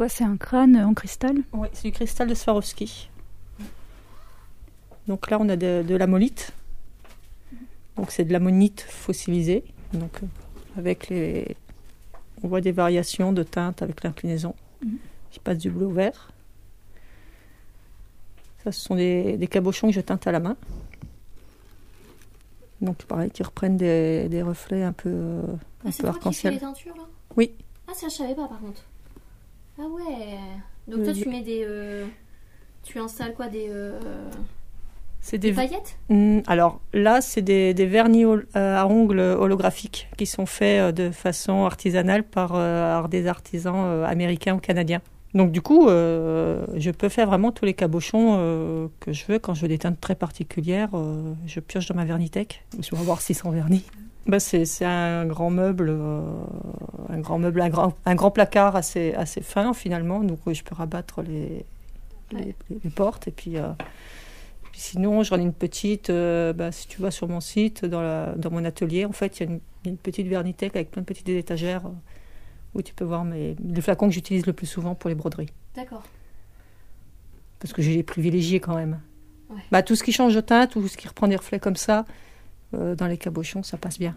quoi C'est un crâne en cristal Oui, c'est du cristal de Swarovski. Donc là, on a de, de l'amolite. Donc c'est de l'ammonite fossilisée. Donc euh, avec les, on voit des variations de teintes avec l'inclinaison Mhm. qui passe du bleu au vert. Ça, ce sont des, des cabochons que je teinte à la main. Donc pareil, qui reprennent des, des reflets un peu, euh, un Ah, c'est peu arc-en-ciel. là? Oui. Ah, ça je savais pas par contre. Ah ouais. Donc toi tu mets des. euh, Tu installes quoi Des, euh, C'est des des, paillettes? Hmm, alors là, c'est des, des vernis hol- euh, à ongles holographiques qui sont faits euh, de façon artisanale par, par des artisans américains ou canadiens. Donc du coup, je peux faire vraiment tous les cabochons que je veux. Quand je veux des teintes très particulières, je pioche dans ma Vernitech. Je vais avoir 600 vernis. Bah, c'est c'est un grand meuble, un grand meuble, un grand, un grand placard assez, assez fin finalement. Donc je peux rabattre les, les, les portes et puis... euh, puis sinon, j'en ai une petite, euh, bah, si tu vas sur mon site, dans, la- dans mon atelier, en fait, il y a une, une petite Vernitech avec plein de petites étagères euh, où tu peux voir mes, les flacons que j'utilise le plus souvent pour les broderies. D'accord. Parce que j'ai les privilégiés quand même. Ouais. Bah, tout ce qui change de teinte ou ce qui reprend des reflets comme ça, euh, dans les cabochons, ça passe bien.